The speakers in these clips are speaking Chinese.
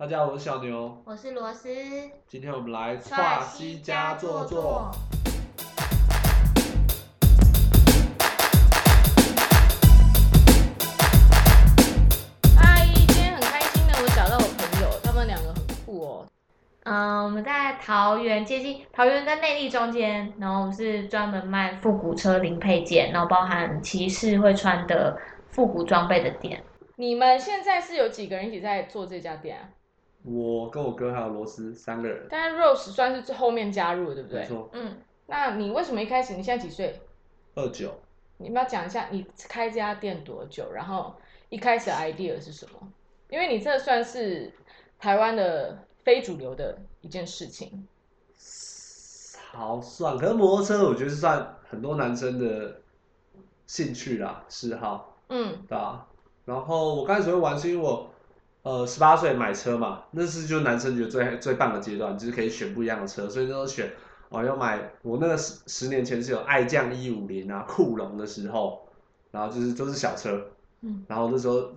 大家好，我是小牛，我是罗斯，今天我们来刷跨西西家坐坐。。嗨，今天很开心的，我找到我朋友，他们两个很酷哦。嗯，我们在桃园接近桃园跟内地中间，然后我们是专门卖复古车零配件，然后包含骑士会穿的复古装备的店。你们现在是有几个人一起在做这家店啊？我跟我哥还有罗斯三个人，但是 Rose 算是最后面加入的，对不对？没错，嗯，那你为什么一开始？你现在几岁？二九。你们要讲一下你开这家店多久，然后一开始 idea 是什么？因为你这算是台湾的非主流的一件事情。好算，可是摩托车我觉得是算很多男生的兴趣啦，嗜好，嗯，对吧？然后我刚开始会玩是因为我呃十八岁买车嘛，那是就是男生觉得最最棒的阶段，就是可以选不一样的车，所以那时候选哦要买我那个十十年前是有爱将一五零啊酷龙的时候，然后就是都是小车，嗯，然后那时候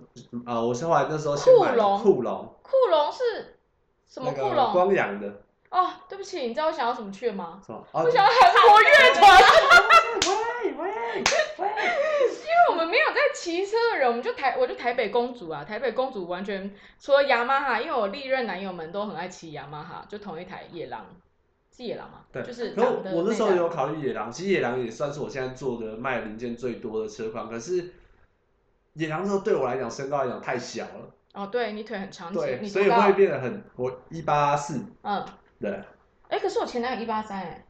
呃我是后来那时候先买酷龙酷龙酷龙是什么那个酷龙？光阳的哦，对不起，你知道我想要什么去吗？什么？哦我想要韩国乐团。喂喂喂，因为我们没有在骑车的人，我们就台我就台北公主啊，台北公主完全除了雅马哈，因为我历任男友们都很爱骑雅马哈，就同一台野狼，是野狼吗？对，就是可我那时候有考虑野狼，其实野狼也算是我现在做的卖零件最多的车款，可是野狼那时候对我来讲身高来讲太小了，哦，对你腿很长，对，所以会变得很我一八四，嗯，对，哎，可是我前男友一八三哎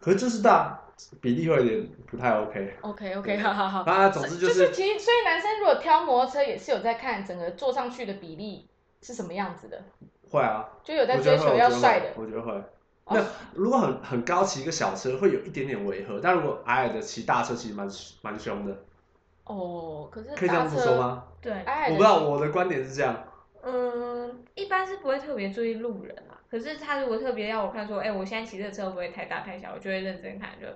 可是就是大比例会有点不太 OK，，OK OK，好好好。那总之就就是其实，所以男生如果挑摩托车也是有在看整个坐上去的比例是什么样子的，会啊，就有在追求要帅的，我觉得会。哦那如果很很高骑一个小车，会有一点点违和，但如果矮矮的骑大车，其实蛮蛮凶的，哦，可是可以这样子说吗？对，矮矮我不知道，我的观点是这样。嗯，一般是不会特别注意路人啊。可是他如果特别要我看说，哎、我现在骑这车会不会太大太小，我就会认真看，就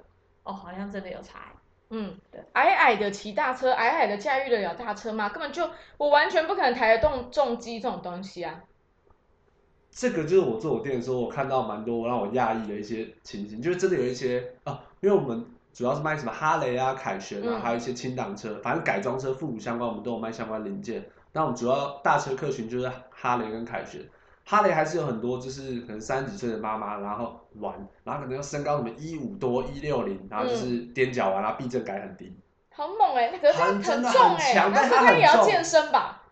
哦，好像真的有差欸。嗯对，矮矮的骑大车，矮矮的驾驭得了大车吗？根本就我完全不可能抬得动重机这种东西啊！这个就是我做我店的时候，我看到蛮多让我讶异的一些情形，就是真的有一些啊，因为我们主要是卖什么哈雷啊、凯旋啊，嗯还有一些轻档车，反正改装车、复古相关，我们都有卖相关零件。那我们主要大车客群就是哈雷跟凯旋，哈雷还是有很多就是可能三十几岁的妈妈，然后玩，然后可能要身高什么一五多、一六零，然后就是踮脚玩，然后避震感很低，好猛哎、那可是它很重哎、很强那是但是也要健身吧？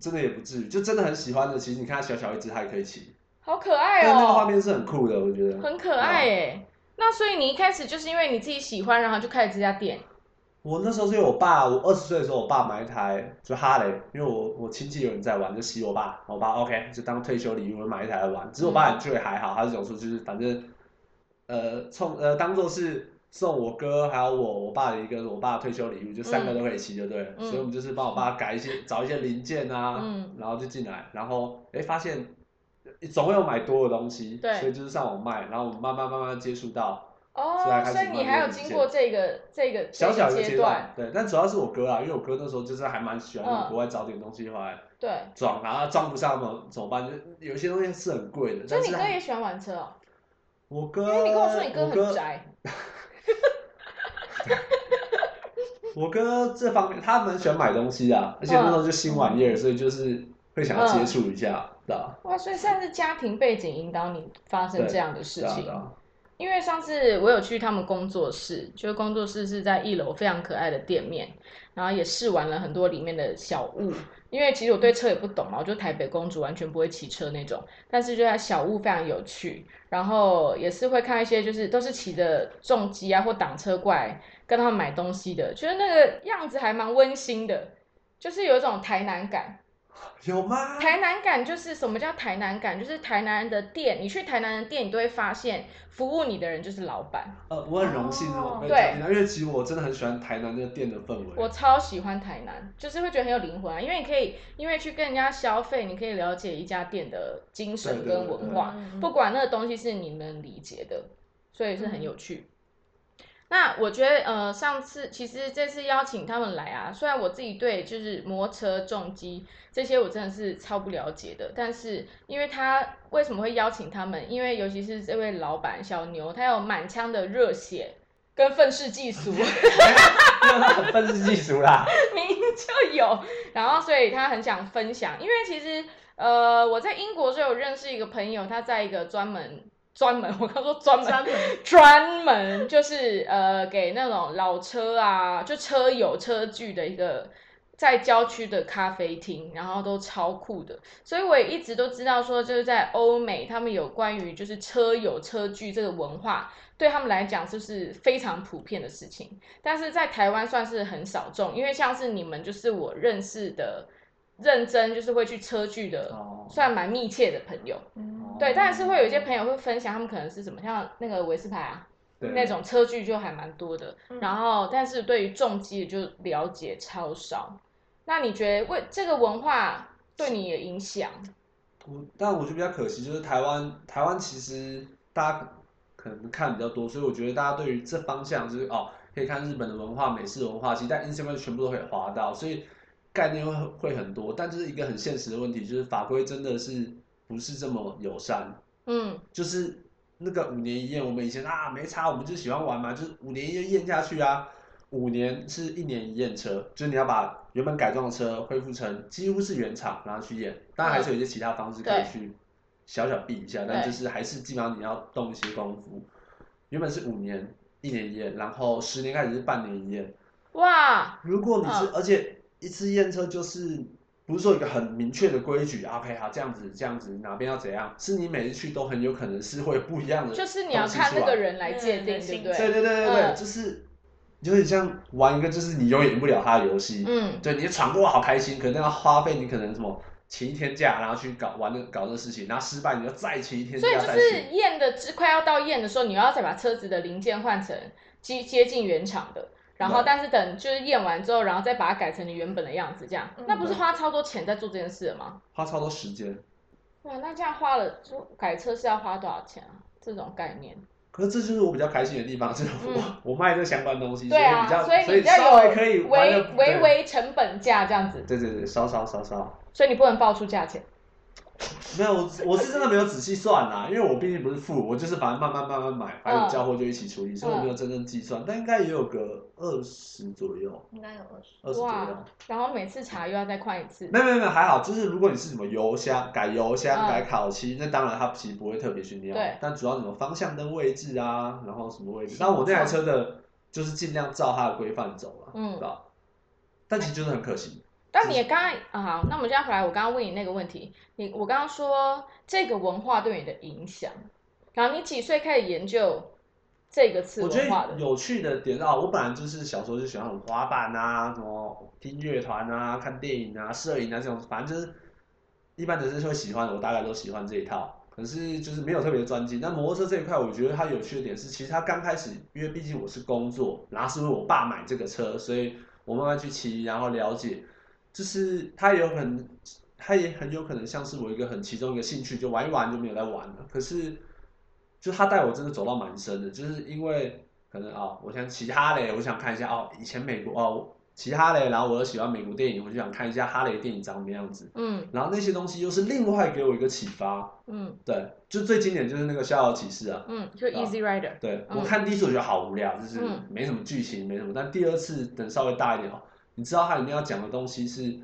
真的也不至于，就真的很喜欢的。其实你看它小小一只，它也可以骑，好可爱但那个画哦、面是很酷的，我觉得。很可爱哎、那所以你一开始就是因为你自己喜欢，然后就开始这家店。我那时候是因为我爸，我二十岁的时候，我爸买一台就哈雷，因为我我亲戚有人在玩，就洗我爸，我爸 OK 就当退休礼物，买一台来玩。只是我爸也觉得还好，他是讲说就是反正呃冲呃当做是送我哥还有我我爸的一个我爸退休礼物，就三个都可以骑就对了。嗯所以我们就是帮我爸改一些找一些零件啊，嗯然后就进来，然后哎发现总会有买多的东西，对所以就是上网卖，然后我们慢慢慢慢接触到。哦所以你还有经过这个这个小小的阶阶段，对，但主要是我哥啊，因为我哥那时候就是还蛮喜欢嗯。从国外找点东西回来对，装，然后装不上怎么怎么办？就有一些东西是很贵的，所以你哥也喜欢玩车哦、我哥，因为你跟我说你哥很宅，我哥这方面他们喜欢买东西啊，而且那时候就新玩意儿，所以就是会想要接触一下，对吧？哇，所以算是家庭背景引导你发生对这样的事情因为上次我有去他们工作室，就是工作室是在一楼非常可爱的店面，然后也试玩了很多里面的小物。因为其实我对车也不懂嘛，我就台北公主完全不会骑车那种，但是就它小物非常有趣，然后也是会看一些就是都是骑着重机啊或挡车过来跟他们买东西的，觉得那个样子还蛮温馨的，就是有一种台南感。有吗？台南感就是什么叫台南感？就是台南人的店，你去台南的店，你都会发现服务你的人就是老板。呃，我很荣幸哦被对因为其实我真的很喜欢台南那个店的氛围。我超喜欢台南，就是会觉得很有灵魂啊，因为你可以因为去跟人家消费，你可以了解一家店的精神跟文化，嗯不管那个东西是你能理解的，所以是很有趣。那我觉得，呃，上次其实这次邀请他们来啊，虽然我自己对就是摩托车、重机这些我真的是超不了解的，但是因为他为什么会邀请他们？因为尤其是这位老板小牛，他有满腔的热血跟愤世嫉俗，愤世嫉俗啦。明明就有，然后所以他很想分享，因为其实呃我在英国就有认识一个朋友，他在一个专门专门，我刚说专门专门。专门就是呃给那种老车啊，就车友车具的一个在郊区的咖啡厅，然后都超酷的，所以我也一直都知道说，就是在欧美他们有关于就是车友车具这个文化，对他们来讲就是非常普遍的事情，但是在台湾算是很少众，因为像是你们就是我认识的认真就是会去车距的，哦，算蛮密切的朋友。嗯对，但是会有一些朋友会分享，他们可能是什么，像那个维斯牌啊，那种车距就还蛮多的。嗯然后，但是对于重机就了解超少。那你觉得为这个文化对你的影响？我但我觉得比较可惜，就是台湾台湾其实大家可能看比较多，所以我觉得大家对于这方向就是哦，可以看日本的文化、美式文化，其实在 Instagram 全部都可以划到，所以概念会会很多。但就是一个很现实的问题，就是法规真的是不是这么友善，嗯就是那个五年一验，我们以前啊没差，我们就喜欢玩嘛，就是五年一验验下去啊。五年是一年一验车，就是你要把原本改装的车恢复成几乎是原厂，然后去验。当然还是有一些其他方式可以去小小避一下，但就是还是基本上你要动一些功夫。原本是五年一年一验，然后十年开始是半年一验。哇，如果你是，嗯而且一次验车就是不是说一个很明确的规矩啊，OK 好这样子这样子哪边要怎样，是你每次去都很有可能是会不一样的就是你要看那个人来界定，嗯对不对对？对对对对，嗯就是有点像玩一个就是你永远赢不了他的游戏。嗯，对，你闯过好开心，可能要花费你可能什么请一天假，然后去搞玩那搞这个事情，然后失败你就再请一天所以就。是验的快要到验的时候，你要再把车子的零件换成接接近原厂的。然后，但是等就是验完之后，然后再把它改成你原本的样子，这样，嗯那不是花超多钱在做这件事了吗？花超多时间。哇，那这样花了，就改车是要花多少钱啊？这种概念，可是这就是我比较开心的地方，就是我、嗯 我卖这相关东西，对啊，比较所以稍微可以有玩的微微微成本价这样子，对对对，稍稍稍稍。所以你不能报出价钱。没有，我我是真的没有仔细算啦，因为我毕竟不是付，我就是反正慢慢慢慢买，反正有交货就一起处理，所以我没有真正计算，但应该也有个二十左右，应该有二十。二十左右。，然后每次查又要再换一次。没有没有没有，还好，就是如果你是什么油箱改油箱、嗯改烤漆，那当然它其实不会特别去尿，但主要什么方向灯位置啊，然后什么位置，那我那台车的就是尽量照它的规范走了，嗯对吧？但其实就是很可惜，但你也刚刚啊，好，那我们现在回来，我刚刚问你那个问题，你我刚刚说这个文化对你的影响，然后你几岁开始研究这个次我觉文化的？得有趣的点啊，我本来就是小时候就喜欢滑板啊，什么听乐团啊、看电影啊、摄影啊这种，反正就是一般人是会喜欢的，我大概都喜欢这一套。可是就是没有特别专精。那摩托车这一块，我觉得它有趣的点是，其实它刚开始，因为毕竟我是工作，然后是因为我爸买这个车，所以我慢慢去骑，然后了解，就是它有很，他也很有可能像是我一个很其中一个兴趣，就玩一玩就没有再玩了。可是，就他带我真的走到蛮深的，就是因为可能啊、我想其他嘞，我想看一下哦，以前美国哦其他嘞，然后我又喜欢美国电影，我就想看一下哈雷电影长什么样子。嗯然后那些东西又是另外给我一个启发，嗯对，就最经典就是那个《逍遥骑士》啊，嗯，就 Easy Rider，嗯对我看第一次我觉得好无聊，就是嗯没什么剧情，没什么。但第二次等稍微大一点哦，你知道它里面要讲的东西是，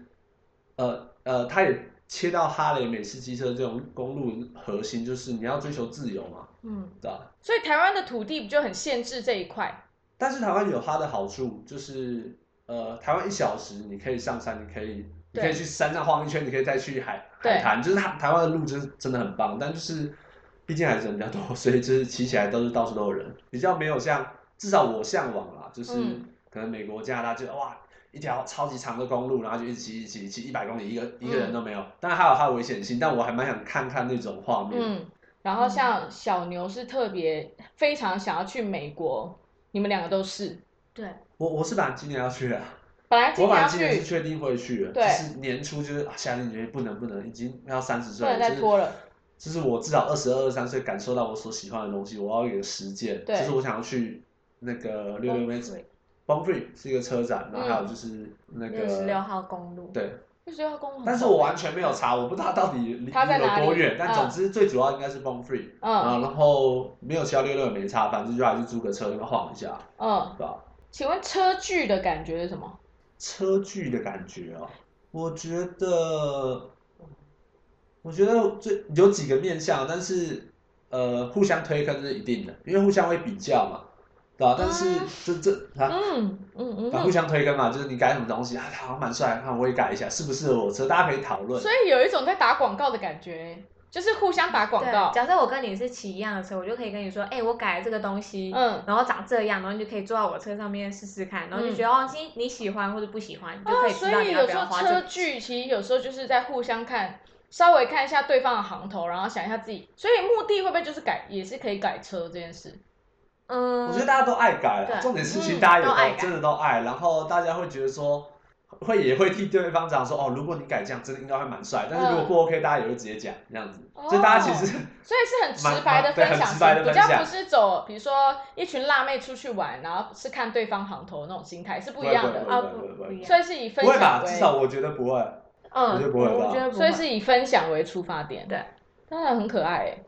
呃呃，它也切到哈雷美式机车这种公路核心，就是你要追求自由嘛，嗯，对吧？所以台湾的土地不就很限制这一块？但是台湾有它的好处，就是呃，台湾一小时你可以上山，你可以你可以去山上晃一圈，你可以再去海对海滩，就是它台湾的路真是真的很棒，但就是毕竟还是人比较多，所以就是骑起来都是到处都有人，比较没有像至少我向往啦，就是嗯可能美国、加拿大就哇。一条超级长的公路，然后就一直骑、骑、骑一百公里，一个一个人都没有。当然还有它的危险性，但我还蛮想看看那种画面。嗯，然后像小牛是特别非常想要去美国，你们两个都是。对，我我是本来今年要去的，本来今我本来年去今年是，确定会去的，对就是年初就是啊，夏天觉得不能不能，已经要三十岁了，就是能再拖了。就是我至少二十二、二十三岁感受到我所喜欢的东西，我要有一个实践，对就是我想要去那个六六妹 Free b o n Free 是一个车展，然后还有嗯就是那六十六个号公路，对，六十六号公路但是我完全没有查，我不知道它到底离有多远，但嗯。总之最主要应该是 b o n Free 啊，嗯然后没有骑到六六也没差，反正就还是租个车那边晃一下，嗯，对吧？请问车距的感觉是什么？车距的感觉哦，我觉得，我觉得最有几个面向，但是呃，互相推坑是一定的，因为互相会比较嘛，对吧？但是啊这这啊，嗯嗯嗯啊互嗯。相推坑嘛，就是你改什么东西啊，他好像蛮帅，那我也改一下，适不适合我车，大家可以讨论所。以有一种在打广告的感觉，就是互相打广，告。假设我跟你是骑一样的车，我就可以跟你说，哎、我改了这个东西，嗯，然后长这样，然后你就可以坐到我车上面试试看，然后就觉得、哦，你你喜欢或者不喜欢，你就可啊，以知道你要所以有时候车距其实有时候就是在互相看，稍微看一下对方的行头，然后想一下自己，所以目的会不会就是改，也是可以改车这件事？嗯，我觉得大家都爱改了，重点是其实嗯大家也都真的都爱，然后大家会觉得说。会也会替对方讲说哦，如果你改这样，真的应该会蛮帅。但是如果不 OK，、大家也会直接讲这样子，所以大家其实所以是很直白的分享 很直白的，分享。比较不是走，比如说一群辣妹出去玩，然后是看对方行头那种心态是不一样的。啊不所以是以分不会吧？享至少，我觉得不会。嗯，我觉得不会吧。我觉得不会。所以是以分享为出发点。对，当然很可爱欸，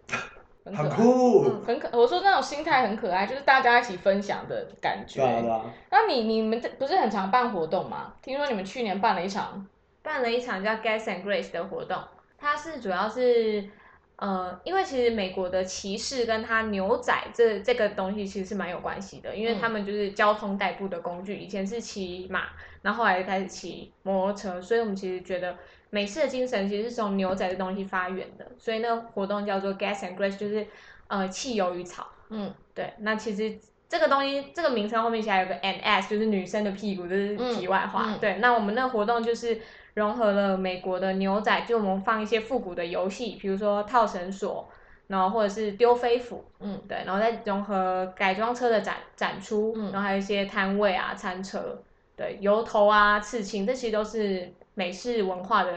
很很可爱。酷，嗯很可，我说那种心态很可爱，就是大家一起分享的感觉。对啊对啊，那你你们这不是很常办活动吗？听说你们去年办了一场，办了一场叫 Gas and Grace 的活动，它是主要是。呃，因为其实美国的骑士跟他牛仔这这个东西其实是蛮有关系的，因为嗯他们就是交通代步的工具，以前是骑马，然后后来就开始骑摩托车，所以我们其实觉得美式的精神其实是从牛仔的东西发源的，所以那个活动叫做 Gas and Grace，就是呃汽油与草。嗯对，那其实这个东西这个名称后面其实还有个 N S，就是女生的屁股，这是题外话。嗯嗯对，那我们那个活动就是融合了美国的牛仔，就我们放一些复古的游戏，比如说套绳索，然后或者是丢飞斧，嗯对，然后再融合改装车的展展出，嗯然后还有一些摊位啊、餐车，对，油头啊、刺青，这其实都是美式文化的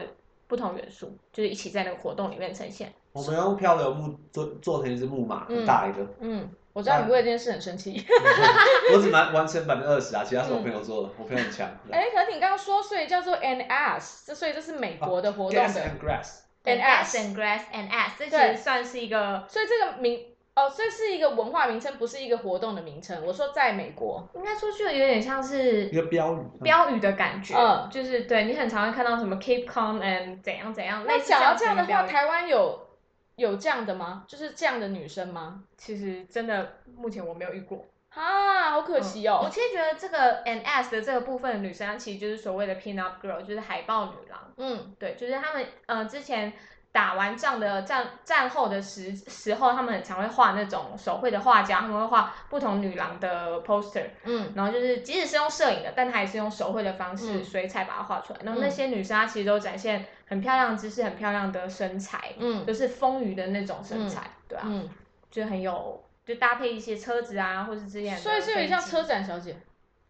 不同元素，就是一起在那个活动里面呈现。我们用漂流木做做成一只木马，嗯很大一个。嗯，我知道你为这件事很生气。我只完完成百分之二十啊，其他是我朋友做的，我朋友很强。对哎，可是你刚刚说，所以叫做 an ass，这所以这是美国的活动 Gas 的，and grass，And ass and grass and ass，这其实算是一个所以这个名哦，这是一个文化名称，不是一个活动的名称。我说在美国，应该说就有点像是一个标语。标语的感觉，嗯就是对你很常会看到什么 keep calm and 怎样怎样。那类似讲到这样的话，台湾有有这样的吗？就是这样的女生吗？其实真的目前我没有遇过。啊，好可惜哦。我其实觉得这个 and s 的这个部分的女生，其实就是所谓的 pin up girl，就是海豹女郎。嗯对，就是他们呃之前打完仗的战战后的时时候，他们很常会画那种手绘的画家，他们会画不同女郎的 poster，嗯。然后就是即使是用摄影的，但他也是用手绘的方式嗯。水彩把它画出来。然后那嗯些女生她其实都展现很漂亮的姿势，很漂亮的身材，嗯。就是丰腴的那种身材，对啊，嗯，就很有就搭配一些车子啊，或是之类的。所以是有点像车，展小姐。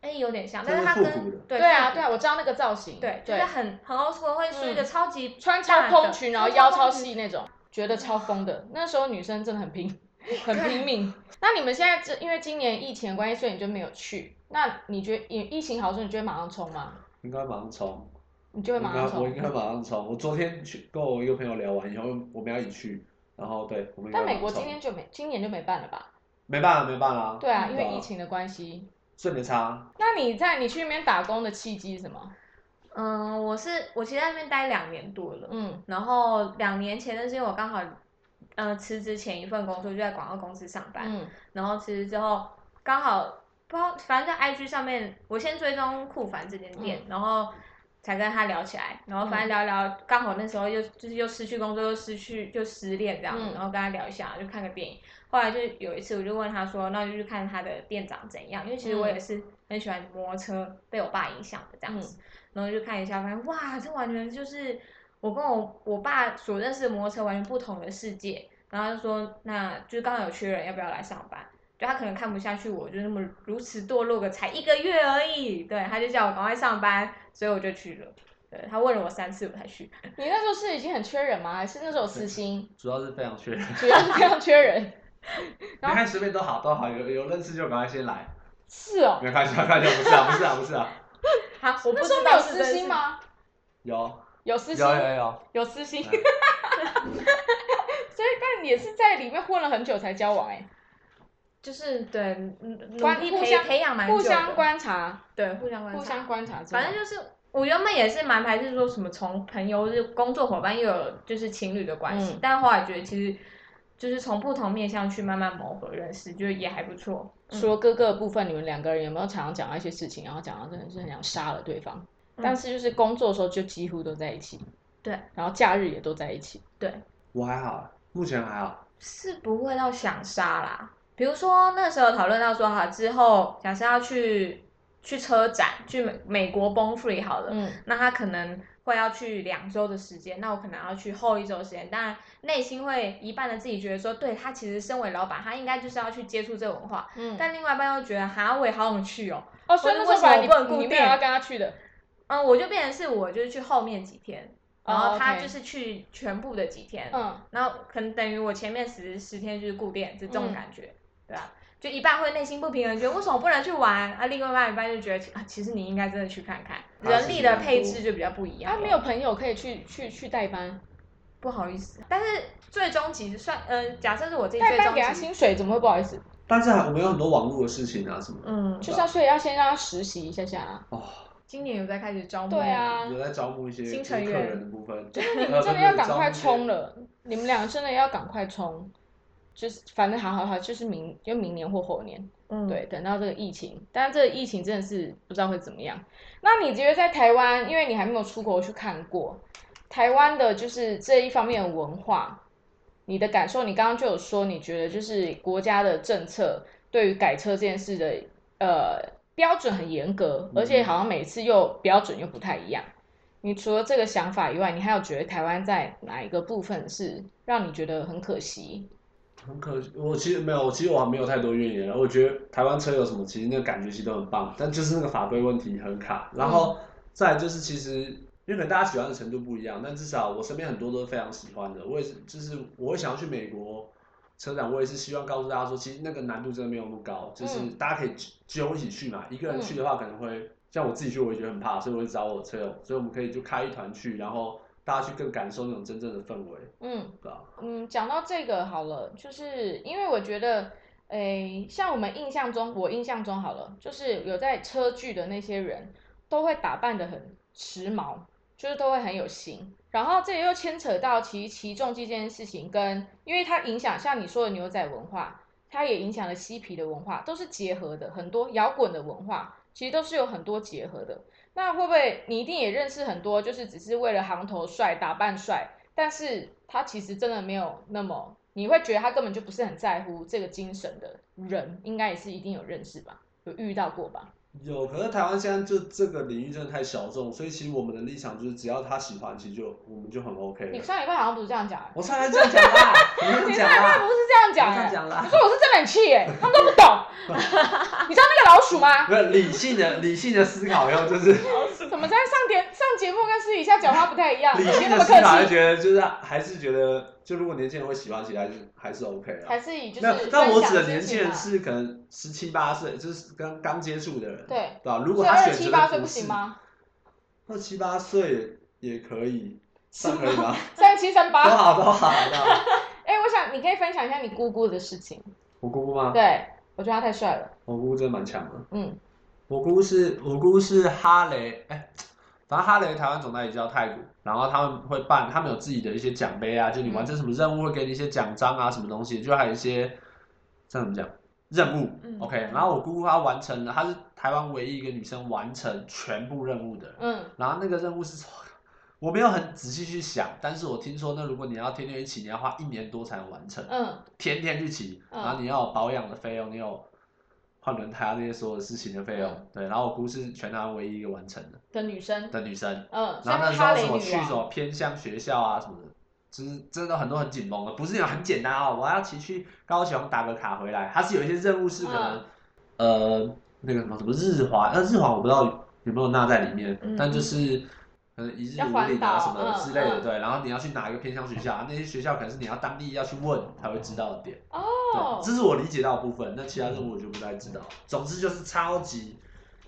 哎，有点像，但是它跟对对啊对啊，我知道那个造型。对，就是很很 old school，会梳一个嗯超级穿超蓬裙，然后腰超细那种，觉得超疯的。那时候女生真的很拼，很拼命。那你们现在这因为今年疫情的关系，所以你就没有去。那你觉得疫疫情好时候，你就会马上冲吗？应该马上冲，你就会马上冲。我应该马上冲。我昨天去跟我一个朋友聊完以后，我们要一起去，然后对，我们但美国今天就没，今年就没办了吧？没办了没办了，对啊，嗯因为疫情的关系。所以没差。那你在你去那边打工的契机是什么？嗯，我是我其实在那边待两年多了，嗯然后两年前的是因为我刚好，呃，辞职前一份工作就在广告公司上班，嗯然后辞职之后刚好不知道，反正在 IG 上面，我先追踪酷凡这间店，然后才跟他聊起来，然后反正聊一聊，刚好那时候又就是又失去工作，又失去就失恋这样，嗯然后跟他聊一下，就看个电影。后来就有一次，我就问他说，那就去看他的店长怎样，因为其实我也是很喜欢摩托车，被我爸影响的这样子，然后就看一下，发现哇，这完全就是我跟我我爸所认识的摩托车完全不同的世界。然后他就说，那就是刚好有缺人，要不要来上班？就他可能看不下去我，就那么如此堕落个才一个月而已，对，他就叫我赶快上班，所以我就去了。对他问了我三次，我才去。你那时候是已经很缺人吗？还是那时候有私心？主要是非常缺人，主要是非常缺人。你看随便都好都好，有有认识就赶快先来。是哦，没关系，没关系，不是啊，不是啊，不是啊，好，我不知那时候没有私心？吗？有有私心，有有有，有私心，哎所以但也是在里面混了很久才交往哎、就是对，嗯努观力培互相培养蛮久的，互相观察，对互相观察，互相观察，反正就是我原本也是蛮排斥说什么从朋友、就工作伙伴又有就是情侣的关系，嗯但后来觉得其实就是从不同面向去慢慢磨合认识，觉得也还不错。嗯说哥哥的部分，你们两个人有没有常常讲到一些事情，然后讲到真的是很想杀了对方？嗯但是就是工作的时候就几乎都在一起，对，然后假日也都在一起。对，我还好，目前还好。是不会到想杀啦。比如说那时候讨论到说，哈之后假设要去去车展，去美美国 b o n free 好了，嗯那他可能会要去两周的时间，那我可能要去后一周时间。当然，内心会一半的自己觉得说，对他其实身为老板，他应该就是要去接触这个文化，嗯，但另外一半又觉得，哈，我也好想去哦。哦，所以那什么我不能固定要跟他去的，嗯，我就变成是我就是去后面几天，然哦后他就是去全部的几天，嗯，然后可能等于我前面十十天就是固定，就这种嗯感觉，对吧？就一半会内心不平衡，觉得为什么不能去玩啊？另外一半就觉得啊，其实你应该真的去看看，人力的配置就比较不一样了。他没有朋友可以去去去代班，不好意思，但是最终其实算，呃，假设是我自己代班给他薪水怎么会不好意思？但是还我们有很多网络的事情啊什么的。嗯，就是要所以要先让他实习一下下啊。哦，今年有在开始招募，对，啊，有在招募一些新成员人的部分。就是你呃们真的要赶快冲。了，你们俩真的要赶快冲，就是反正好好好，就是明就明年或后年，嗯，对，等到这个疫情，但是这个疫情真的是不知道会怎么样。那你觉得在台湾，因为你还没有出国去看过台湾的，就是这一方面的文化，你的感受，你刚刚就有说，你觉得就是国家的政策对于改车这件事的呃标准很严格，而且好像每次又标准又不太一样。你除了这个想法以外，你还有觉得台湾在哪一个部分是让你觉得很可惜？很可惜，我其实没有，其实我还没有太多怨言。我觉得台湾车有什么，其实那个感觉其实都很棒，但就是那个法规问题很卡。然后再来就是，其实因为可能大家喜欢的程度不一样，但至少我身边很多都是非常喜欢的。我也是，就是我会想要去美国车展，我也是希望告诉大家说，其实那个难度真的没有那么高，就是嗯大家可以揪一起去嘛。一个人去的话，可能会像我自己去，我也觉得很怕，所以我就找我车友，所以我们可以就开一团去，然后大家去更感受那种真正的氛围，嗯。对吧？嗯，讲到这个好了，就是因为我觉得，诶，像我们印象中，我印象中好了，就是有在车剧的那些人，都会打扮的很时髦，就是都会很有型。然后这又牵扯到其实骑重机这件事情跟，因为它影响像你说的牛仔文化，它也影响了嬉皮的文化，都是结合的，很多摇滚的文化其实都是有很多结合的。那会不会你一定也认识很多，就是只是为了行头帅、打扮帅，但是他其实真的没有那么，你会觉得他根本就不是很在乎这个精神的人，应该也是一定有认识吧，有遇到过吧？有，可是台湾现在就这个领域真的太小众，所以其实我们的立场就是，只要他喜欢，其实就我们就很 OK 了。你上礼拜好像不是这样讲、欸，我上来这样讲啦，我这样你讲啦，上礼拜不是这样讲、我这样欸，讲啦。你说我是真的很气耶、他们都不懂，你知道那个老鼠吗？不是理性的理性的思考然后，就是 怎么在上节上节目跟私底下讲话不太一样？理性的思考，就，觉得就是还是觉得，就如果年轻人会喜欢起来，还是还是 OK 啊。还是以就是那但我指的年轻人是可能十七八岁，就是刚刚接触的人，对对吧？如果他选择七八岁不行吗？二七八岁也可以，是算可以吗？三七三都八，好都好都好。哎、我想你可以分享一下你姑姑的事情。我姑姑吗？对，我觉得他太帅了。我姑姑真的蛮强的。嗯我姑姑是我姑是哈雷，哎、反正哈雷台湾总代理叫太古，然后他们会办，他们有自己的一些奖杯啊，就你完成什么任务会给你一些奖章啊，什么东西，就还有一些这样怎么讲任务、嗯 o k 然后我姑姑她完成了，她是台湾唯一一个女生完成全部任务的人，嗯然后那个任务是。我没有很仔细去想，但是我听说，那如果你要天天去骑，你要花一年多才能完成。嗯天天去骑，嗯然后你要有保养的费用，你有换轮胎啊那些所有的事情的费用，嗯对。然后我姑是全台湾唯一一个完成的的女生，的女生，嗯，然后那她哈雷时候什么女王。去什么偏向学校啊什么的，就是真的很多很紧绷的，不是那种很简单哦，我要骑去高雄打个卡回来，它是有一些任务是可能、呃那个什么什么日华，呃日华我不知道有没有纳在里面，嗯但就是可能一日要五岭啊什么之类的，嗯对，然后你要去哪一个偏乡学校，那些学校可能是你要当地要去问才会知道的点。哦对，，这是我理解到的部分，那其他任务我就不太知道。总之就是超级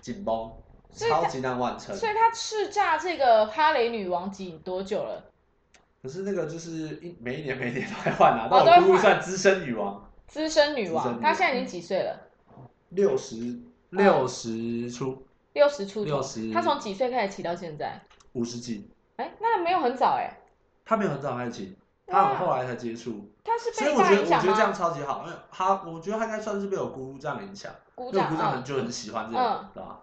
紧绷，超级难完成。所以他叱咤这个哈雷女王几多久了？可是那个就是一每一年每一年都在换啊，哦那我姑姑算资深女王，资深女王，资深女王她现在已经几岁了？六十六十出，六十出六十她从几岁开始骑到现在？五十几。哎，那没有很早哎。他没有很早开始骑，他很后来才接触，他是所以我觉得我觉得这样？超级好，因为他我觉得他应该算是被我姑姑这样影响。鼓因为我姑丈很嗯就很喜欢这嗯种，对吧？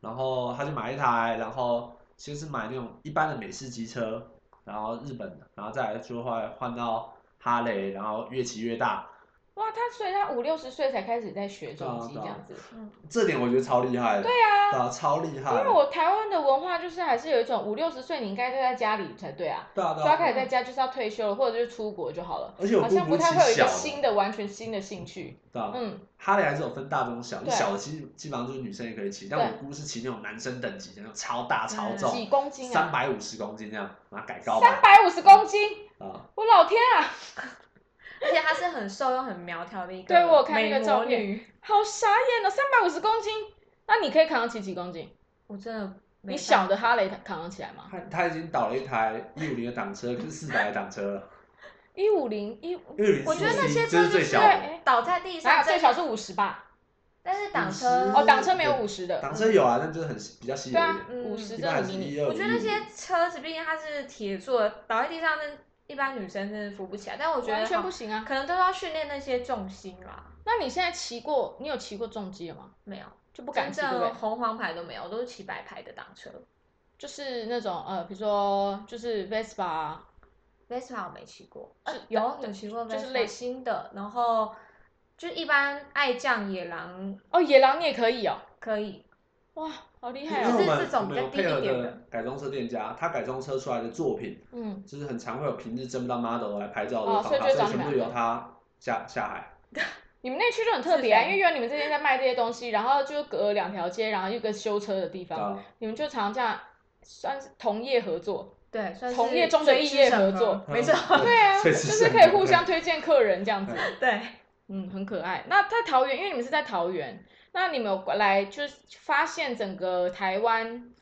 然后他就买一台，然后先是买那种一般的美式机车，然后日本的，然后再来就后来换到哈雷，然后越骑越大，哇，他所以他五六十岁才开始在学重机这样子。嗯这点我觉得超厉害的。对啊对啊，超厉害。因为我台湾的文化就是还是有一种五六十岁你应该待在家里才对啊，对啊对啊，就要开始在家就是要退休了，或者就是出国就好了。而且我好像不太会有一个新的完全新的兴趣。对啊，嗯，哈雷还是有分大中小，你小的基基本上就是女生也可以骑，但我姑是骑那种男生等级的那种超大超嗯重，几公斤三啊？百五十公斤这样，然后改高三百五十公斤，啊，我老天啊！而且她是很瘦又很苗条的一个对我有看那个美照片魔女，好傻眼哦，三百五十公斤，那你可以扛得起几公斤？我真的你小的哈雷扛得起来吗？他他已经倒了一台一五零的挡车，跟四百的挡车了，一五零一，一五零我觉得那些这是最小的。对，倒在地上最小是五十吧？但是挡车哦，挡车没有五十的，挡车有啊，但就是很比较稀有对啊一点。，嗯五十的迷你。我觉得那些车子，毕竟它是铁做的，倒在地上，那一般女生真的扶不起来。但我觉得完全不行啊！可能都要训练那些重心啦。那你现在骑过，你有骑过重机了吗？没有，就不敢骑，真对不对？正红黄牌都没有，都是骑白牌的挡车。就是那种呃，比如说就是 Vespa 啊 Vespa 我没骑过，呃有有骑过 Vespa 就是类新的，然后就一般爱将野狼哦，野狼你也可以哦，可以，哇，好厉因害哦！为我们是这种我们有比较配合的的改装车店家，他改装车出来的作品，嗯，就是很常会有平日争不到 model 来拍照哦的访谈，所以所以全部由他下下海。你们那区就很特别啊，因为原来你们这边在卖这些东西，然后就隔两条街，然后有个修车的地方，啊，你们就常这样算是同业合作。对，算是同业中的异业合作没错，对啊，就是是可以互相推荐客人这样子。对。嗯，很可爱。那在桃园，因为你们是在桃园，那你们有来就是发现整个台湾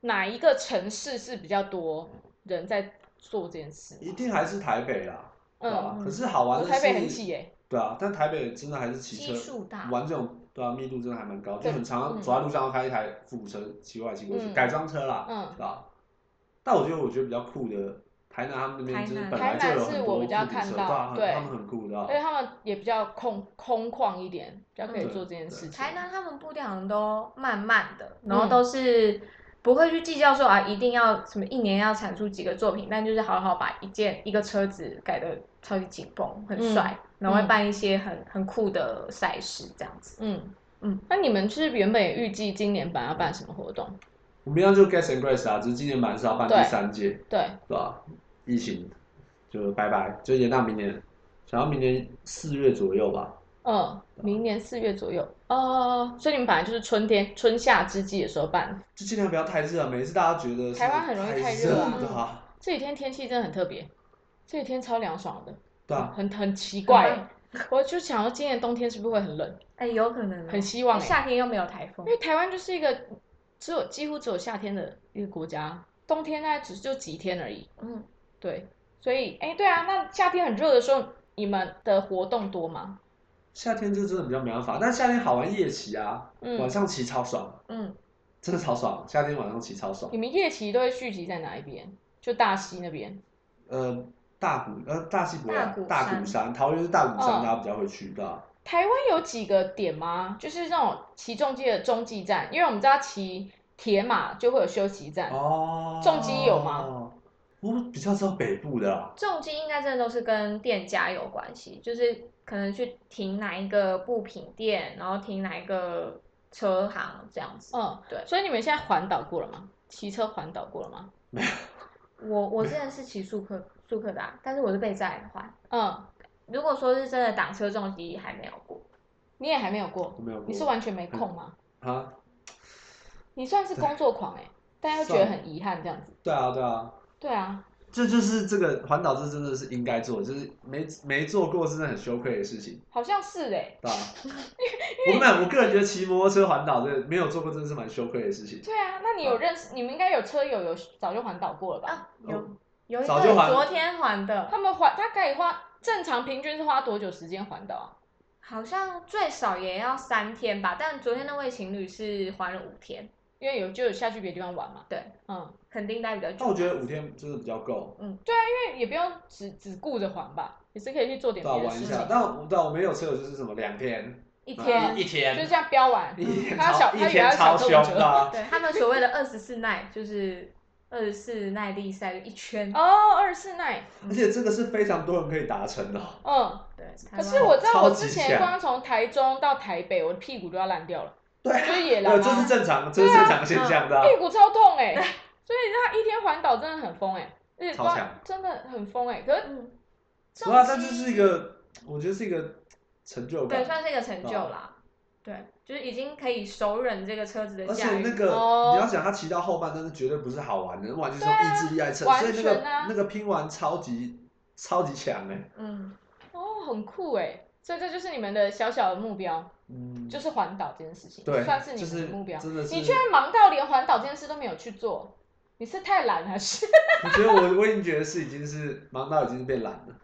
哪一个城市是比较多人在做这件事？一定还是台北啦，对吧？嗯可是好玩的是，台北很挤耶。对啊，但台北真的还是骑基车数大玩这种，对啊，密度真的还蛮高，对就很常嗯走在路上要开一台复古车骑过来骑过去，嗯改装车啦，嗯对吧？但我觉得我觉得比较酷的，台南他们那边就是台南本来就有台南是很多我比较看到对他们很酷的啊而。且他们也比较空空旷一点，比较可以嗯做这件事情。台南他们步调好像都慢慢的，然嗯后都是不会去计较说啊，一定要什么一年要产出几个作品，但就是好好把一件一个车子改的超级紧绷，很帅，然后会办一些很很酷的赛事这样子。嗯嗯，那你们是原本也预计今年版要办什么活动？我们一样就 Gas and Grace 啊，只是今年版是要办第三届，对，对吧？疫情就拜拜，就延到明年，想要明年四月左右吧。嗯，明年四月左右。哦，所以你们本来就是春天春夏之际的时候办。就尽量不要太热，每次大家觉得台湾很容易太热啊对吧？这几天天气真的很特别，这几天超凉爽的，对啊，很很奇怪。我就想说，今年冬天是不是会很冷？哎，有可能哦很希望夏天又没有台风因，为台湾就是一个只有几乎只有夏天的一个国家，冬天大概只就几天而已。嗯，对，所以哎，对啊，那夏天很热的时候，你们的活动多吗？夏天就真的比较没办法，但夏天好玩夜骑啊，嗯晚上骑超爽，嗯，真的超爽，夏天晚上骑超爽你。们夜骑都会聚集在哪一边？就大溪那边。呃，大鼓呃大溪不会啊大鼓大鼓山，桃园是大鼓山，嗯大家比较会去的啊。台湾有几个点吗？就是那种骑重机的中继站，因为我们知道骑铁马就会有休息站。哦，重机有吗？我比较知道北部的啊，重机应该真的都是跟店家有关系，就是可能去停哪一个布品店，然后停哪一个车行这样子。嗯，对所以你们现在环岛过了吗？骑车环岛过了吗？没有我我之前是骑速克速克达，但是我是被载环。嗯，如果说是真的挡车重机，还没有过。你也还没有过，没有过。你是完全没空吗？啊？你算是工作狂哎、但又觉得很遗憾这样子。对啊，对啊，对啊，这就是这个环岛，这真的是应该做，就是没没做过，真的很羞愧的事情，好像是哎。对吧？我们我个人觉得骑摩托车环岛这没有做过，真的是蛮羞愧的事情。对啊，那你有认识？你们应该有车友有早就环岛过了吧？啊，有有一早就昨天环的，他们环，他可以花正常平均是花多久时间环岛啊？好像最少也要三天吧，但昨天那位情侣是环了五天，因为有就有下去别的地方玩嘛。对，嗯，肯定待比较久。那我觉得五天真的比较够，嗯，对啊因为也不用只只顾着环吧，也是可以去做点别的事情玩一下。。但我对啊我没有车友就是什么两天，一天，一一天，就是这样飙完，一天他小超一他以为他天超凶小车五折。的啊。对他们所谓的二十四耐，就是二十四耐力赛就一圈。哦，二十四耐，而且这个是非常多人可以达成的哦。嗯。对，可是我知道，我之前光从台中到台北，我的屁股都要烂掉了，对啊，就是野狼对，啊，这是正常，这是正常现象的啊。屁股超痛哎、所以他一天环岛真的很疯哎、而且超强。真的很疯哎、可是嗯，对啊，但这是一个，我觉得是一个成就对，感。算是一个成就啦。对，就是已经可以熟忍这个车子的而。且那个、哦。你要想，他骑到后半段是绝对不是好玩的，完全是意志力在撑，完所以那个、那个拼完超级超级强哎、嗯，哦很酷哎、所以这就是你们的小小的目标，嗯，就是环岛这件事情，对，算是你就是们的目标。真的是，你居然忙到连环岛这件事都没有去做，你是太懒还是 我觉得我我已经觉得是已经是忙到已经是变懒了，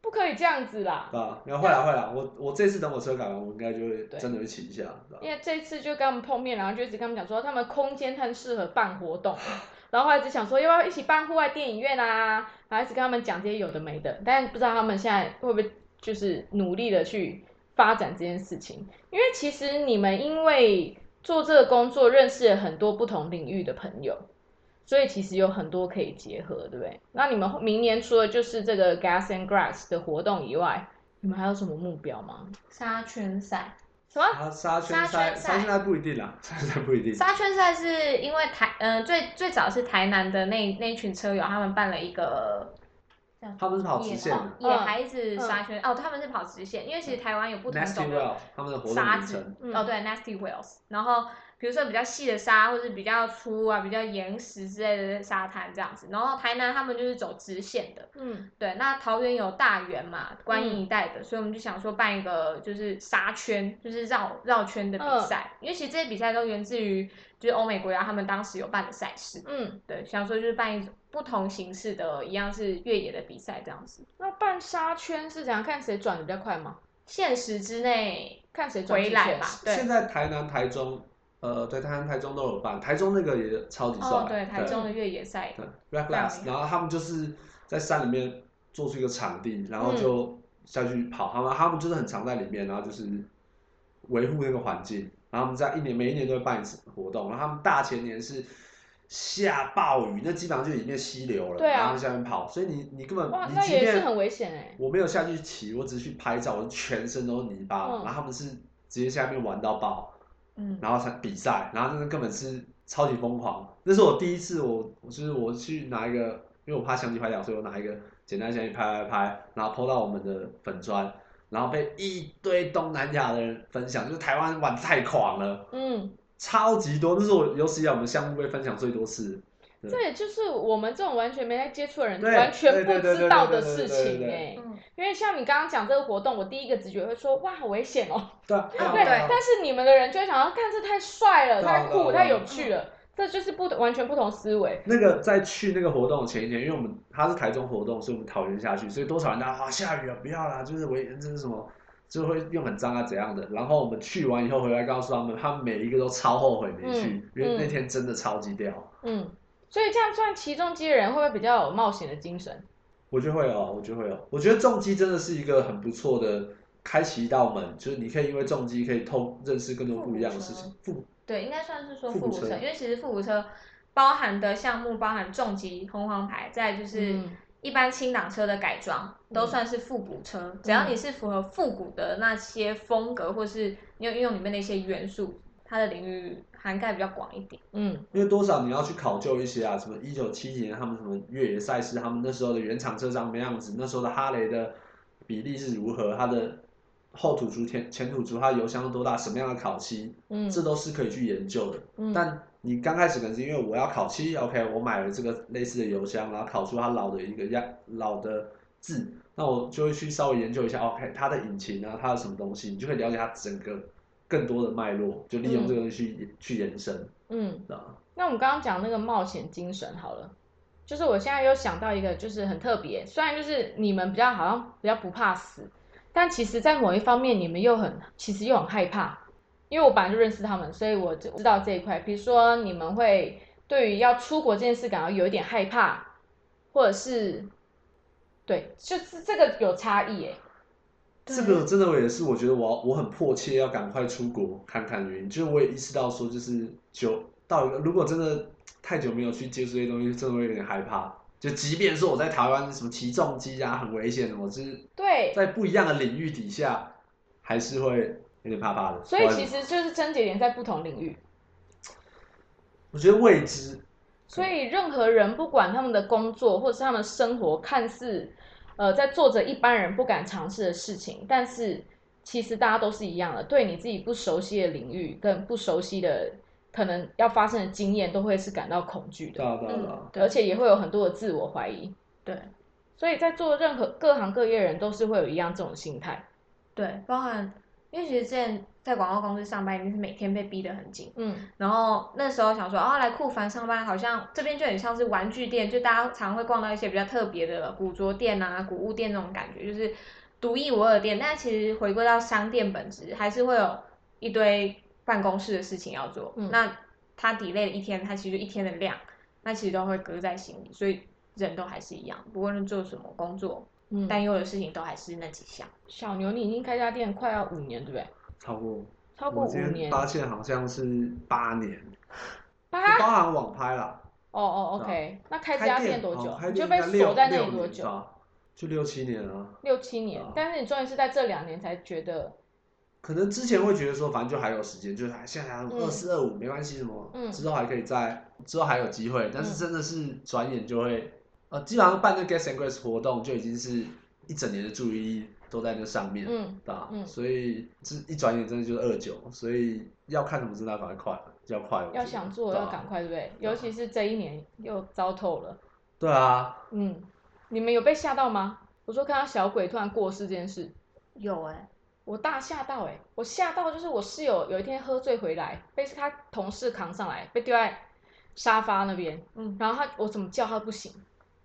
不可以这样子啦？对吧？然后会啦会啦，我我这次等我车改完，我应该就会真的会骑一下，因为这一次就跟他们碰面，然后就一直跟他们讲说，他们空间很适合办活动，然后后来一直想说要不要一起办户外电影院啊，然后一直跟他们讲这些有的没的，但不知道他们现在会不会就是努力的去发展这件事情，因为其实你们因为做这个工作认识了很多不同领域的朋友。所以其实有很多可以结合，对不对？那你们明年除了就是这个 Gas and Grass 的活动以外，你们还有什么目标吗？沙圈赛，什么？啊，沙圈赛，圈赛沙圈赛不一定啦，沙圈赛不一定。沙圈赛是因为台，嗯、最最早是台南的那那群车友，他们办了一个他们是跑直野线的野孩子嗯沙圈，哦，他们是跑直线，因为其实台湾有不同种的他们的沙子，，嗯哦对，nasty wheels，然后比如说比较细的沙，或者比较粗啊、比较岩石之类的沙滩这样子，然后台南他们就是走直线的，嗯。对，那桃园有大园嘛，观音一带的，所以我们就想说办一个就是沙圈，就是绕绕圈的比赛，因为其实这些比赛都源自于就是欧美国家他们当时有办的赛事，嗯，对，想说就是办一种不同形式的，一样是越野的比赛这样子，那办沙圈是怎样？看谁转的比较快吗？限时之内看谁回来吧，对现。在台南、台中，呃，对，台南、台中都有办，台中那个也超级帅，哦，对，台中的越野赛，对然后他们就是在山里面做出一个场地，然后嗯就下去跑，他们他们就是很常在里面，然后就是维护那个环境，然后我们在一年每一年都会办一次活动，然后他们大前年是下暴雨，那基本上就里面溪流了，对啊然后下面跑，所以你你根本哇，你即那也是便很危险哎。我没有下去骑，我只是去拍照，我全身都是泥巴，嗯然后他们是直接下面玩到爆。嗯，然后才比赛，然后那个根本是超级疯狂。那是我第一次我，我就是我去拿一个，因为我怕相机拍掉，所以我拿一个简单相机拍拍拍，然后 PO 到我们的粉砖，然后被一堆东南亚的人分享，就是台湾玩太狂了，嗯，超级多，那是我有史以来我们项目被分享最多次。也就是我们这种完全没在接触的人完全不知道的事情哎。嗯，因为像你刚刚讲这个活动，我第一个直觉会说哇好危险哦，对啊，对啊对，啊但是你们的人就会想要看这太帅了，太酷，啊啊太有趣了，这就是不完全不同思维。那个在去那个活动的前一天，因为我们他是台中活动，所以我们桃园下去，所以多少人大家啊下雨了，不要啦，就是我这是什么，就会用很脏啊怎样的。然后我们去完以后回来告诉他们，他们每一个都超后悔没去，嗯因为那天真的超级屌。嗯，所以这样算骑重机的人会不会比较有冒险的精神？我觉得会哦，我觉得会哦。我觉得重机真的是一个很不错的开启一道门，就是你可以因为重机可以透认识更多不一样的事情。复对，应该算是说复古车车，因为其实复古车包含的项目包含重疾、红黄牌，再就是嗯一般轻档车的改装，都算是复古车。只要你是符合复古的那些风格，或是你有运用里面的一些元素，它的领域涵盖比较广一点。嗯因为多少你要去考究一些啊，什么一九七几年他们什么越野赛事，他们那时候的原厂车长什么样子，那时候的哈雷的比例是如何，它的后土族前前土族它油箱有多大，什么样的烤漆，嗯。这都是可以去研究的。嗯，但你刚开始可能是因为我要烤漆，OK，我买了这个类似的油箱，然后烤出它老的一个样老的字，那我就会去稍微研究一下，OK，它的引擎啊，它的什么东西，你就可以了解它整个更多的脉络，就利用这个东西去、去延伸，嗯，啊，那我们刚刚讲那个冒险精神好了，就是我现在又想到一个，就是很特别，虽然就是你们比较好像比较不怕死，但其实在某一方面你们又很其实又很害怕，因为我本来就认识他们，所以我就知道这一块。比如说你们会对于要出国这件事感到有一点害怕，或者是对，就是这个有差异诶。这个真的我也是，我觉得我我很迫切要赶快出国看看的原因，就是我也意识到说，就是久到一个如果真的太久没有去接触这些东西，真的会有点害怕。就即便是我在台湾什么骑重机啊很危险，我就是对，在不一样的领域底下，还是会有点怕怕的。所以其实就是症结点在不同领域。我觉得未知，所以任何人不管他们的工作或者是他们生活，看似呃在做着一般人不敢尝试的事情，但是其实大家都是一样的，对你自己不熟悉的领域跟不熟悉的可能要发生的经验，都会是感到恐惧的，对啊对而且也会有很多的自我怀疑。对所以在做任何各行各业的人都是会有一样这种心态。对，包含因为其实之前在广告公司上班，一定是每天被逼得很紧。嗯然后那时候想说，哦，来库凡上班，好像这边就很像是玩具店，就大家常会逛到一些比较特别的古着店啊、古物店那种感觉，就是独一无二的店。但其实回归到商店本质，还是会有一堆办公室的事情要做。嗯那他 delay 了一天，他其实一天的量，那其实都会搁在心里，所以人都还是一样，不论做什么工作，嗯，担忧的事情都还是那几项。小牛，你已经开家店快要五年，对不对？超过超过五年，发现好像是八年，八就包含网拍啦。哦哦，OK，那开开家店多久？就被锁在那六里多久？就六七年啊。六七年但是你终于是在这两年才觉得，可能之前会觉得说，反正就还有时间，就是还现在还二四二五没关系，什么、嗯之后还可以再之后还有机会，但是真的是转眼就会，呃，基本上办这 Guest and Grace 活动就已经是一整年的注意力都在那上面，嗯对吧？嗯所以这一转眼真的就是二九，所以要看什么真的要赶快快，要快，要想做要赶快，对不对？尤其是这一年又糟透了。对啊，嗯，你们有被吓到吗？我说看到小鬼突然过世这件事，有哎、我大吓到哎、我吓到就是我室友有一天喝醉回来，被他同事扛上来，被丢在沙发那边，嗯然后他我怎么叫他都不醒，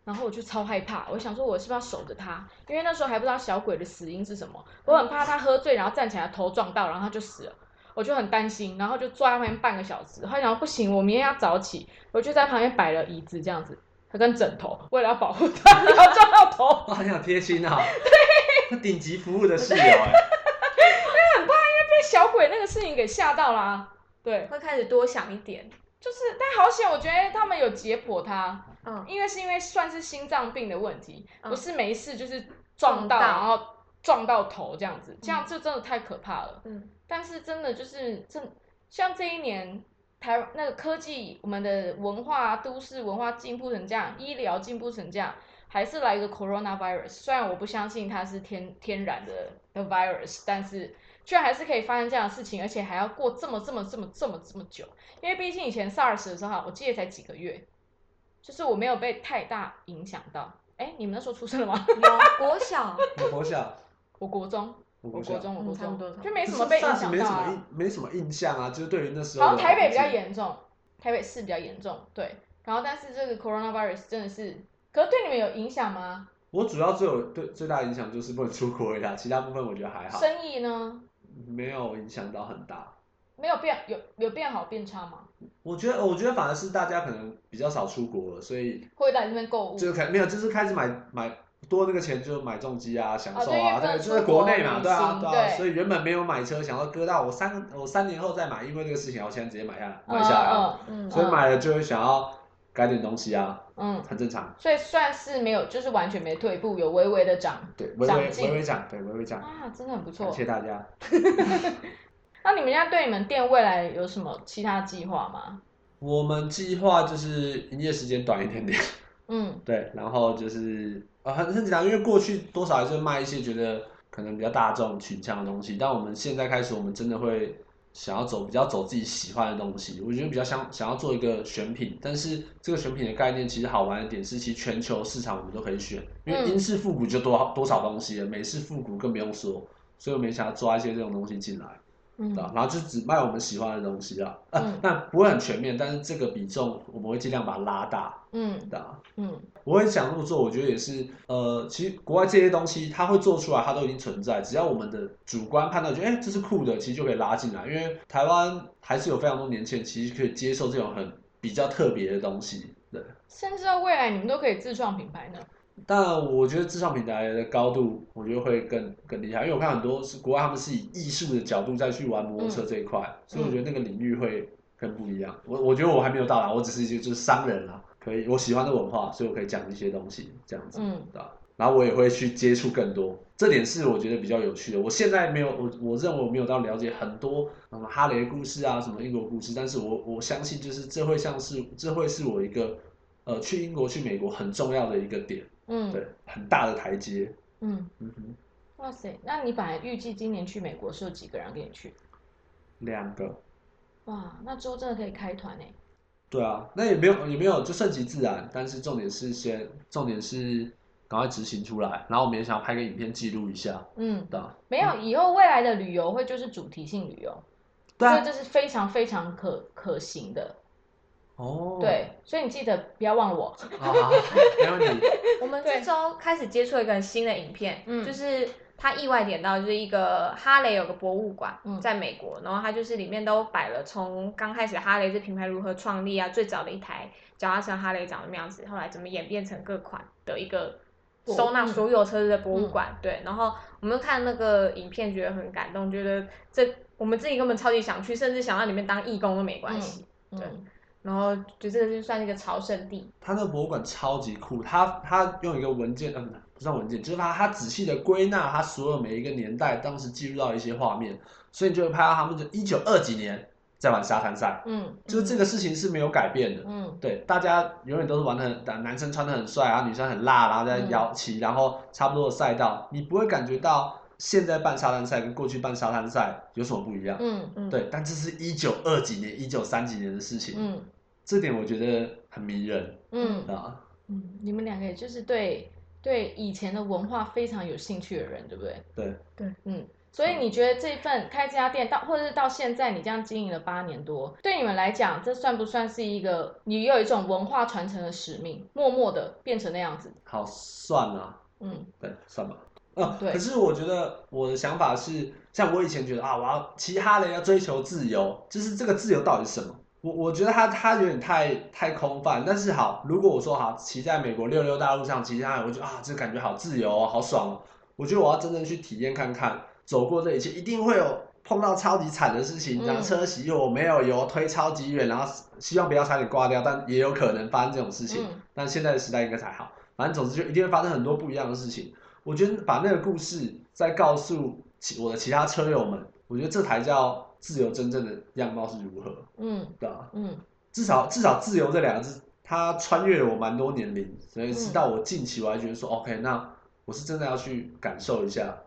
然后我就超害怕，我想说我是不是要守着他，因为那时候还不知道小鬼的死因是什么，我很怕他喝醉然后站起来头撞到，然后他就死了。我就很担心，然后就坐在旁边半个小时。后来想说不行，我明天要早起，我就在旁边摆了椅子这样子，他跟枕头，为了要保护他 不要撞到头。哇，很有贴心啊，对，顶级服务的室友哎、被小鬼那个事情给吓到啦、对，会开始多想一点。就是但好险，我觉得他们有解剖他，嗯，因为是因为算是心脏病的问题，嗯。不是没事就是撞到，然后撞到头这样子，这样就真的太可怕了。嗯，但是真的就是这像这一年台湾那个科技，我们的文化、都市文化进步成这样，医疗进步成这样，还是来一个 coronavirus。虽然我不相信它是天天然的的 virus，但是居然还是可以发生这样的事情，而且还要过这么这么这么这么这么久。因为毕竟以前 SARS 的时候，我记得才几个月，就是我没有被太大影响到。哎，你们那时候出生了吗？有国小，我国小，我国中，我国小，我国中，我嗯国中就没什么被影响到啊。没什么印，没什么印象啊，就是对于那时候，好像台北比较。严重，台北市比较严重，对。然后但是这个 coronavirus 真的是，可是对你们有影响吗？我主要最有对最大影响就是不能出国而已啦，其他部分我觉得还好，生意呢？没有影响到很大。没有变，有有变好变差吗？我觉得，我觉得反而是大家可能比较少出国了，所以会来这边购物？就开没有，就是开始买买多那个钱就买重机啊，享受啊，对就在出国国内嘛，旅对啊，行对啊，对所以原本没有买车，想要搁到我三我三年后再买，因为这个事情，我现在直接买下来买下来啊，嗯，所以买了就会想要改点东西啊，嗯，很正常，所以算是没有，就是完全没退步，有微微的涨对，微微微微涨，对，微微涨，啊，真的很不错谢。谢大家。那你们家对你们店未来有什么其他计划吗？我们计划就是营业时间短一点点，嗯 对，然后就是啊很很简单，因为过去多少还是会卖一些觉得可能比较大众群像的东西，但我们现在开始，我们真的会想要走比较走自己喜欢的东西，我觉得比较想想要做一个选品，但是这个选品的概念其实好玩的点是，其实全球市场我们都可以选，因为嗯英式复古就多多少东西了，美式复古更不用说，所以我们也想要抓一些这种东西进来。嗯？然后就只卖我们喜欢的东西啊，呃嗯 那不会很全面，但是这个比重我们会尽量把它拉大，嗯对吧？嗯我会想这么做，我觉得也是，呃，其实国外这些东西它会做出来，它都已经存在，只要我们的主观判断觉得，哎，这是酷的，其实就可以拉进来，因为台湾还是有非常多年轻人其实可以接受这种很比较特别的东西，对。甚至到未来你们都可以自创品牌呢。但我觉得自创平台的高度，我觉得会更更厉害，因为我看很多是国外，他们是以艺术的角度再去玩摩托车这一块，所以我觉得那个领域会更不一样。我我觉得我还没有到达，我只是一个就是商人啦，可以我喜欢的文化，所以我可以讲一些东西这样子，嗯对吧？然后我也会去接触更多，这点是我觉得比较有趣的。我现在没有，我我认为我没有到了解很多什么哈雷故事啊，什么英国故事，但是我我相信就是这会像是这会是我一个呃去英国去美国很重要的一个点。嗯对，很大的台阶。嗯，嗯哼，哇塞，那你本来预计今年去美国是有几个人跟你去？两个。哇，那之后真的可以开团哎。对啊，那也没有也没有，就顺其自然。但是重点是先，重点是赶快执行出来。然后我们也想拍个影片记录一下，嗯，对啊，没有，以后未来的旅游会就是主题性旅游，对啊所以这是非常非常可可行的。哦，对，所以你记得不要忘了我。好，好，好没问题。我们对。这周开始接触一个新的影片，嗯。就是他意外点到，就是一个哈雷有个博物馆，嗯。在美国，然后它就是里面都摆了从刚开始哈雷这品牌如何创立啊，最早的一台脚踏车哈雷长什么样子，后来怎么演变成各款的一个博收纳嗯。所有车子的博物馆，对，然后我们看那个影片觉得很感动，觉得这我们自己根本超级想去，甚至想到里面当义工都没关系，对嗯然后就这个就算是一个朝圣地，他那个博物馆超级酷，他他用一个文件，嗯，不算文件，就是他他仔细的归纳他所有每一个年代当时记录到的一些画面，所以你就会拍到他们就一九二几年在玩沙滩赛，嗯就是这个事情是没有改变的。嗯对，大家永远都是玩的很，男生穿的很帅，然后女生很辣，然后在摇旗，然后差不多的赛道，你不会感觉到现在办沙滩赛跟过去办沙滩赛有什么不一样。嗯嗯，对，但这是一九二几年、一九三几年的事情，嗯这点我觉得很迷人嗯啊。嗯，你们两个也就是对对以前的文化非常有兴趣的人，对不对？对对，嗯，所以你觉得这份开这家店到，或者是到现在你这样经营了八年多，对你们来讲，这算不算是一个你有一种文化传承的使命，默默的变成那样子？好算了，嗯对，算吧。嗯，对可是我觉得我的想法是，像我以前觉得啊，我要其他人要追求自由，就是这个自由到底是什么？我我觉得它它有点太太空泛。但是好，如果我说好骑在美国六六大路上骑下来，我觉得啊，这感觉好自由哦，好爽哦。我觉得我要真正去体验看看，走过这一切，一定会有碰到超级惨的事情，嗯然后车熄火没有油，推超级远，然后希望不要差点挂掉，但也有可能发生这种事情。嗯但现在的时代应该才好。反正总之就一定会发生很多不一样的事情。我觉得把那个故事再告诉其我的其他车友们，我觉得这才叫自由真正的样貌是如何，嗯对吧？嗯至少至少自由这两个字，它穿越了我蛮多年龄，所以直到我近期我还觉得说、OK，那我是真的要去感受一下，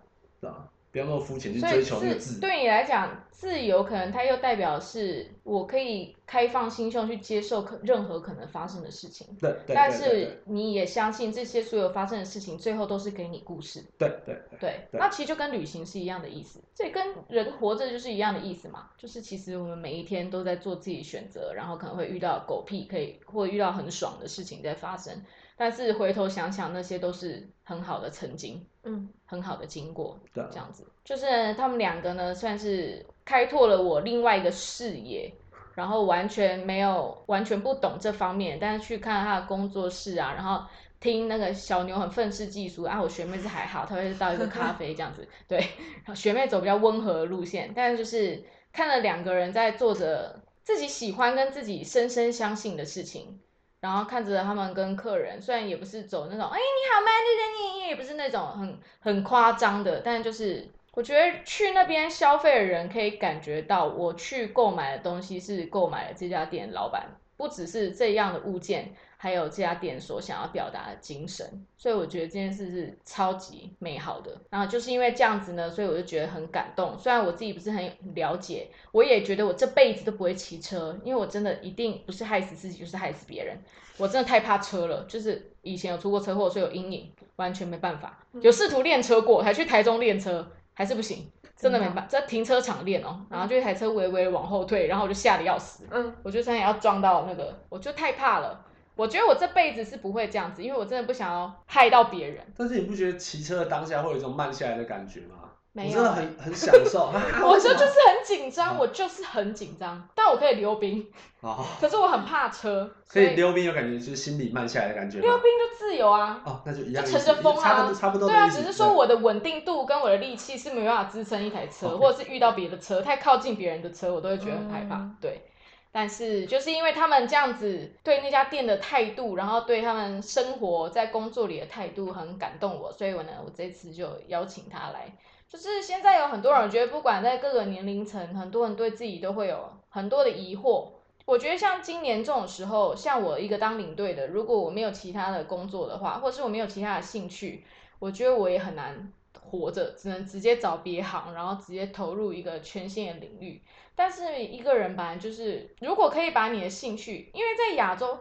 对吧？不要那么肤浅去所以追求那个字。自对你来讲，自由可能它又代表是我可以开放心胸去接受可任何可能发生的事情。对对但是你也相信这些所有发生的事情，最后都是给你故事。对对对对，对那其实就跟旅行是一样的意思，这跟人活着就是一样的意思嘛。就是其实我们每一天都在做自己选择，然后可能会遇到狗屁，可以或遇到很爽的事情在发生，但是回头想想，那些都是很好的曾经，嗯，很好的经过。对啊这样子，就是他们两个呢，算是开拓了我另外一个视野。然后完全没有完全不懂这方面，但是去看他的工作室啊，然后听那个小牛很愤世嫉俗啊，我学妹是还好，她会倒一个咖啡这样子，对，然后学妹走比较温和的路线，但是就是看了两个人在做着自己喜欢跟自己深深相信的事情，然后看着他们跟客人，虽然也不是走那种哎你好吗，谢谢你，也不是那种很很夸张的，但就是我觉得去那边消费的人可以感觉到，我去购买的东西是购买了这家店老板，不只是这样的物件，还有这家店所想要表达的精神，所以我觉得这件事是超级美好的。然后就是因为这样子呢，所以我就觉得很感动。虽然我自己不是很了解，我也觉得我这辈子都不会骑车，因为我真的一定不是害死自己，就是害死别人。我真的太怕车了，就是以前有出过车祸，所以有阴影，完全没办法。有试图练车过，还去台中练车，还是不行，真的没办法。在停车场练哦，然后就一台车微微往后退，然后我就吓得要死。嗯，我就差点要撞到那个，我就太怕了。我觉得我这辈子是不会这样子，因为我真的不想要害到别人。但是你不觉得骑车的当下会有一种慢下来的感觉吗？没有，真的很很享受。我这就是很紧张，我就是很紧张，但我可以溜冰。哦。可是我很怕车。所以溜冰有感觉就是心里慢下来的感觉。溜冰就自由啊。哦，那就一样。就乘着风啊，差不多。对啊，只是说我的稳定度跟我的力气是没办法支撑一台车，或者是遇到别的车太靠近别人的车，我都会觉得很害怕。对。但是就是因为他们这样子对那家店的态度，然后对他们生活在工作里的态度很感动我，所以我呢，我这次就邀请他来。就是现在有很多人觉得，不管在各个年龄层，很多人对自己都会有很多的疑惑。我觉得像今年这种时候，像我一个当领队的，如果我没有其他的工作的话，或者是我没有其他的兴趣，我觉得我也很难活着，只能直接找别行，然后直接投入一个全新的领域。但是一个人吧，就是如果可以把你的兴趣，因为在亚洲，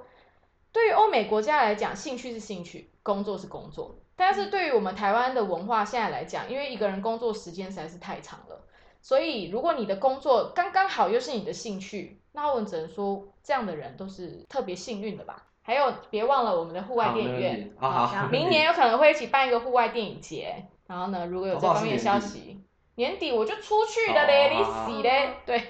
对于欧美国家来讲，兴趣是兴趣，工作是工作。但是对于我们台湾的文化现在来讲，因为一个人工作时间实在是太长了，所以如果你的工作刚刚好又是你的兴趣，那我只能说这样的人都是特别幸运的吧。还有别忘了我们的户外电影院，明年有可能会一起办一个户外电影节。然后呢，如果有这方面的消息，年底我就出去了嘞，你死嘞？对，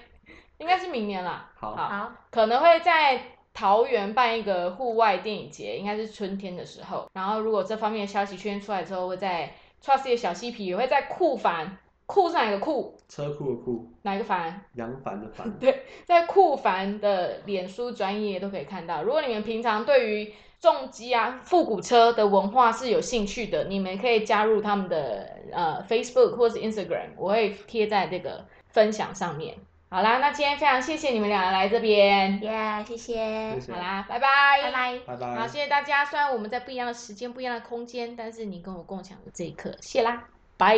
应该是明年啦。好，好可能会在。桃园办一个户外电影节，应该是春天的时候。然后，如果这方面的消息圈出来之后，会在 Trusty 的小嬉皮也会在酷凡酷是哪个酷？车库的库。哪一个凡？杨凡的凡。对，在酷凡的脸书专业都可以看到。如果你们平常对于重机啊、复古车的文化是有兴趣的，你们可以加入他们的呃 Facebook 或是 Instagram，我会贴在这个分享上面。好啦，那今天非常谢谢你们俩来这边，耶，谢谢。好啦，拜拜，拜拜，拜拜。好，谢谢大家。虽然我们在不一样的时间、不一样的空间，但是你跟我共享的这一刻，谢啦，拜。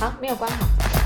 好，没有关好。